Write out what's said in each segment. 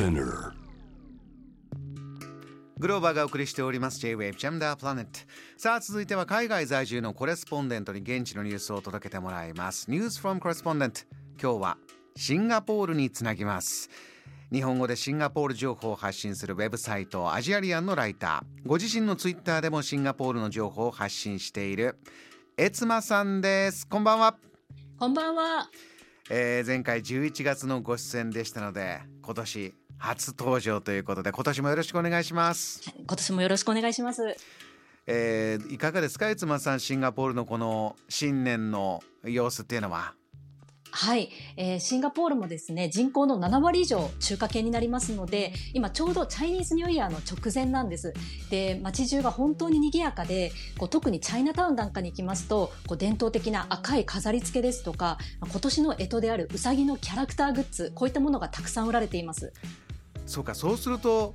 Spinner グローバーがお送りしております。J-Wave Jam the Planet さあ続いては海外在住のコレスポンデントに現地のニュースを届けてもらいます。News from Correspondent 今日はシンガポールにつなぎます。日本語でシンガポール情報を発信するウェブサイトアジアリアンのライター。ご自身のツイッターでもシンガポールの情報を発信している。エツマさんです。こんばんは。こんばんは。えー、前回11月のご出演でしたので今年初登場ということで今年もよろしくお願いします。今年もよろしくお願いします。えー、いかがですか？つまさんシンガポールのこの新年の様子っていうのは。はい、えー、シンガポールもですね人口の7割以上中華系になりますので今ちょうどチャイニーズニューイヤーの直前なんです。で街中が本当に賑やかでこう特にチャイナタウンなんかに行きますとこう伝統的な赤い飾り付けですとか今年の干支であるうさぎのキャラクターグッズこういったものがたくさん売られていますそうかそうすると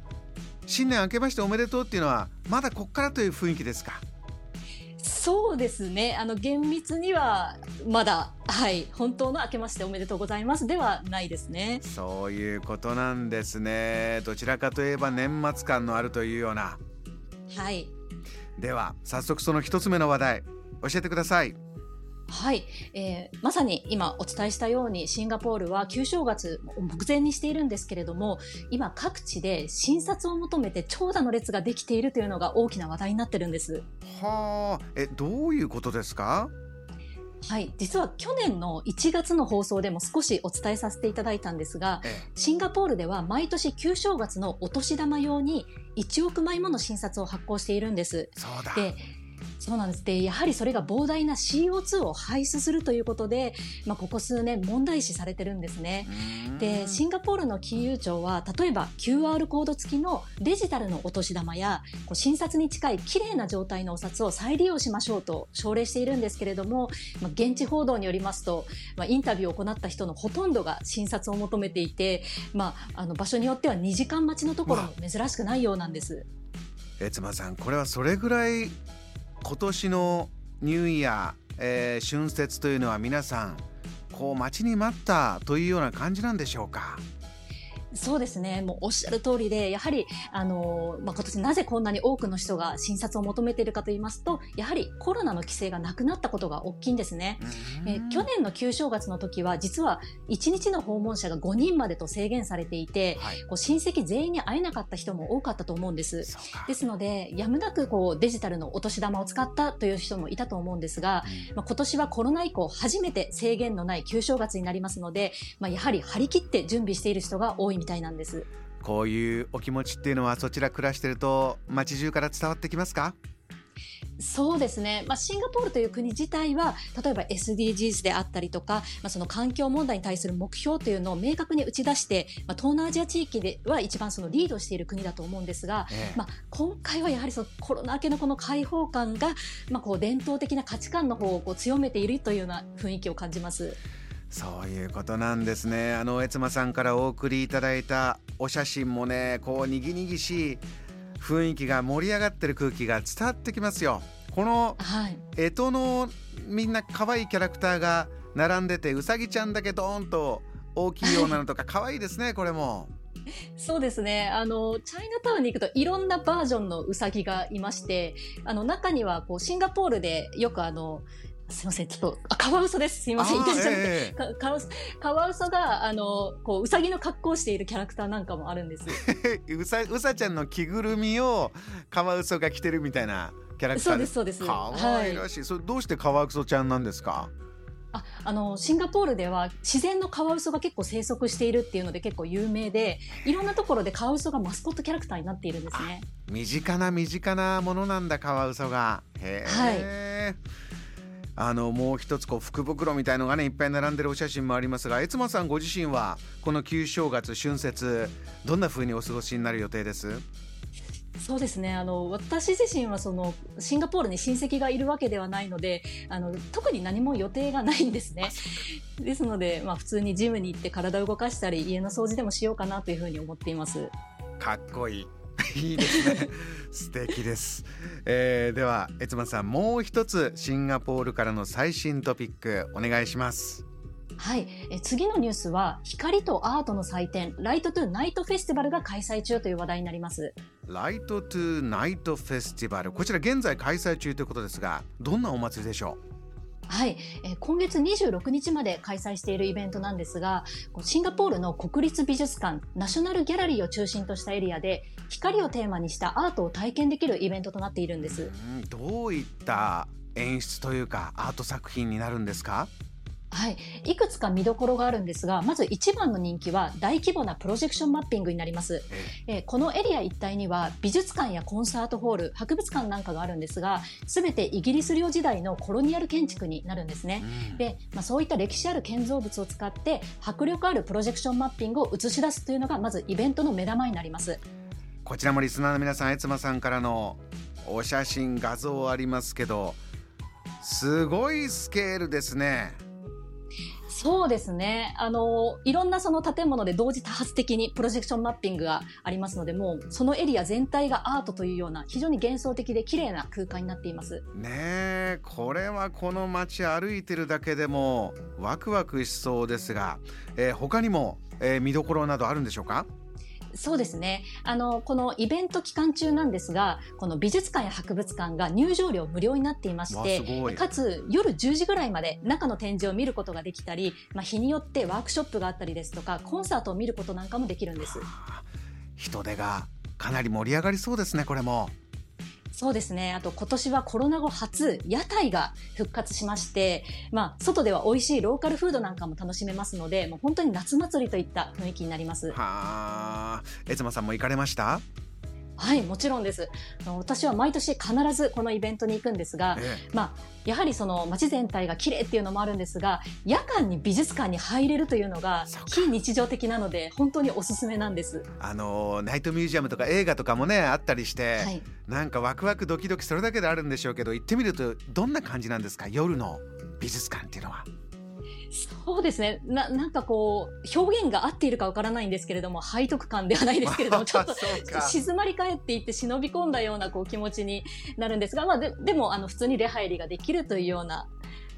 新年明けましておめでとうっていうのはまだこっからという雰囲気ですか？そうですね。あの厳密にはまだはい本当の明けましておめでとうございますではないですね。そういうことなんですね。どちらかといえば年末感のあるというような。はい。では早速その一つ目の話題教えてください。はい、えー、まさに今お伝えしたようにシンガポールは旧正月を目前にしているんですけれども今各地で診察を求めて長蛇の列ができているというのが大きな話題になってるんです。はあ、えどういうことですか？はい、実は去年の1月の放送でも少しお伝えさせていただいたんですが、シンガポールでは毎年旧正月のお年玉用に1億枚もの診察を発行しているんです。でそうなんですでやはりそれが膨大な CO2 を排出するということで、まあ、ここ数年問題視されてるんですね。でシンガポールの金融庁は例えば QR コード付きのデジタルのお年玉やこう診察に近い綺麗な状態のお札を再利用しましょうと奨励しているんですけれども、まあ、現地報道によりますと、まあ、インタビューを行った人のほとんどが診察を求めていて、まあ、あの場所によっては2時間待ちのところも珍しくないようなんです。えつまさんこれはそれぐらい今年のニューイヤー、えー、春節というのは皆さんこう待ちに待ったというような感じなんでしょうか？そうですね。もうおっしゃる通りで、やはり、あの、まあ、今年なぜこんなに多くの人が診察を求めているかと言いますと、やはりコロナの規制がなくなったことが大きいんですね。え去年の旧正月の時は、実は1日の訪問者が5人までと制限されていて、はい、こう親戚全員に会えなかった人も多かったと思うんです。ですので、やむなくこうデジタルのお年玉を使ったという人もいたと思うんですが、まあ、今年はコロナ以降初めて制限のない旧正月になりますので、まあ、やはり張り切って準備している人が多いみたいなんです。こういうお気持ちっていうのはそちら暮らしてると街中から伝わってきますか？そうですね、まあ、シンガポールという国自体は例えば SDGs であったりとか、まあ、その環境問題に対する目標というのを明確に打ち出して、まあ、東南アジア地域では一番そのリードしている国だと思うんですが、ええ、まあ、今回はやはりそのコロナ明けのこの開放感が、まあ、こう伝統的な価値観の方をこう強めているというような雰囲気を感じます。そういうことなんですねあの悦馬さんからお送りいただいたお写真もねこうにぎにぎしい雰囲気が盛り上がってる空気が伝わってきますよこの干支のみんな可愛いキャラクターが並んでてうさぎちゃんだけドーンと大きいようなのとか 可愛いですねこれも。そうですね。あの、チャイナタウンに行くといろんなバージョンのうさぎがいまして、あの、中にはこうシンガポールでよくあの、すみません、ちょっと、あ、カワウソです。すみません、いたじゃなくて、カワウソ、カワウソが、あの、こう、うさぎの格好をしているキャラクターなんかもあるんです。うさ、うさちゃんの着ぐるみを、カワウソが着てるみたいなキャラクター。そうです、そうです。かわいらしい。はい、それどうしてカワウソちゃんなんですか？ああのシンガポールでは自然のカワウソが結構生息しているっていうので結構有名でいろんなところでカワウソがマスコットキャラクターになっているんですね。身近な身近なものなんだカワウソが。へえ、はいあのもう一つこう福袋みたいのがねいっぱい並んでるお写真もありますが悦馬さんご自身はこの旧正月春節どんな風にお過ごしになる予定です？そうですね。あの私自身はそのシンガポールに親戚がいるわけではないのであの特に何も予定がないんですね。ですので、まあ、普通にジムに行って体を動かしたり家の掃除でもしようかなというふうに思っています。かっこいいいいですね。素敵です、えー、では悦馬さんもう一つシンガポールからの最新トピックお願いします。はい。え次のニュースは光とアートの祭典 Light to Night Festival が開催中という話題になります。 Light to Night Festival。こちら現在開催中ということですがどんなお祭りでしょう？はい、えー、今月26日まで開催しているイベントなんですがシンガポールの国立美術館ナショナルギャラリーを中心としたエリアで光をテーマにしたアートを体験できるイベントとなっているんです。どういった演出というかアート作品になるんですか？はい、いくつか見どころがあるんですがまず一番の人気は大規模なプロジェクションマッピングになります、えー、このエリア一帯には美術館やコンサートホール博物館なんかがあるんですが全てイギリス領時代のコロニアル建築になるんですね、うん、で、まあ、そういった歴史ある建造物を使って迫力あるプロジェクションマッピングを映し出すというのがまずイベントの目玉になります。こちらもリスナーの皆さん、えつまさんからのお写真画像ありますけどすごいスケールですねそうですね。あの、いろんなその建物で同時多発的にプロジェクションマッピングがありますので、もうそのエリア全体がアートというような非常に幻想的で綺麗な空間になっています。ねえ、これはこの街歩いてるだけでもワクワクしそうですが、えー、他にも、えー、見どころなどあるんでしょうか？そうですね。あの、このイベント期間中なんですが、この美術館や博物館が入場料無料になっていまして、かつ夜10時ぐらいまで中の展示を見ることができたり、まあ、日によってワークショップがあったりですとか、コンサートを見ることなんかもできるんです。人手がかなり盛り上がりそうですね、これも。そうですね。あと今年はコロナ後初、屋台が復活しまして、まあ、外では美味しいローカルフードなんかも楽しめますので、もう本当に夏祭りといった雰囲気になります。はあ、えつまさんも行かれました？はいもちろんです。私は毎年必ずこのイベントに行くんですが、ええ、まあ、やはりその街全体が綺麗っていうのもあるんですが夜間に美術館に入れるというのが非日常的なので本当におすすめなんです。あのナイトミュージアムとか映画とかもねあったりして、はい、なんかワクワクドキドキそれだけであるんでしょうけど行ってみるとどんな感じなんですか？夜の美術館っていうのは。そうですね。ななんかこう表現が合っているかわからないんですけれども背徳感ではないですけれども ちょっと静まり返っていって忍び込んだようなこう気持ちになるんですが、まあ、ででもあの普通に出入りができるというような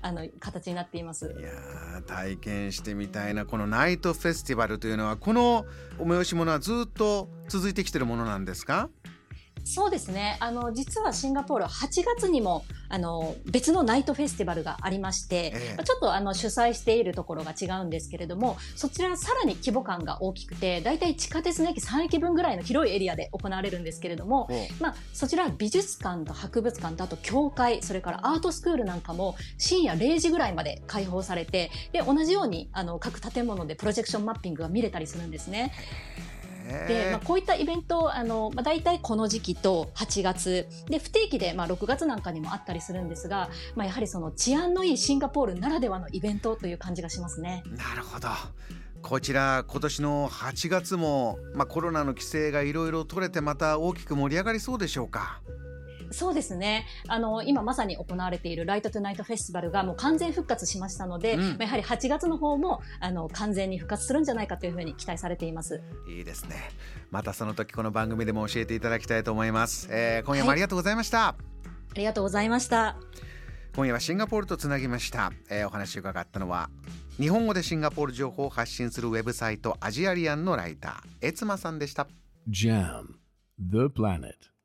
あの形になっています。いや体験してみたいなこのナイトフェスティバルというのはこの催し物はずっと続いてきてるものなんですか？そうですね。あの、実はシンガポールは8月にも、あの、別のナイトフェスティバルがありまして、ええ、ちょっとあの、主催しているところが違うんですけれども、そちらはさらに規模感が大きくて、だいたい地下鉄の駅3駅分ぐらいの広いエリアで行われるんですけれども、まあ、そちら美術館と博物館とあと教会、それからアートスクールなんかも深夜0時ぐらいまで開放されて、で、同じように、あの、各建物でプロジェクションマッピングが見れたりするんですね。で、まあ、こういったイベントあの、まあ、大体この時期と8月で不定期で、まあ、6月なんかにもあったりするんですが、まあ、やはりその治安のいいシンガポールならではのイベントという感じがしますね。なるほどこちら今年の8月も、まあ、コロナの規制がいろいろ取れてまた大きく盛り上がりそうでしょうか？そうですね。あの、今まさに行われているライトトゥナイトフェスティバルがもう完全復活しましたので、うん、やはり8月の方も、あの、完全に復活するんじゃないかというふうに期待されています。いいですね。またその時この番組でも教えていただきたいと思います。えー、今夜もありがとうございました。はい、ありがとうございました。今夜はシンガポールとつなぎました。えー、お話を伺ったのは、日本語でシンガポール情報を発信するウェブサイトアジアリアンのライター、エツマさんでした。JAM The Planet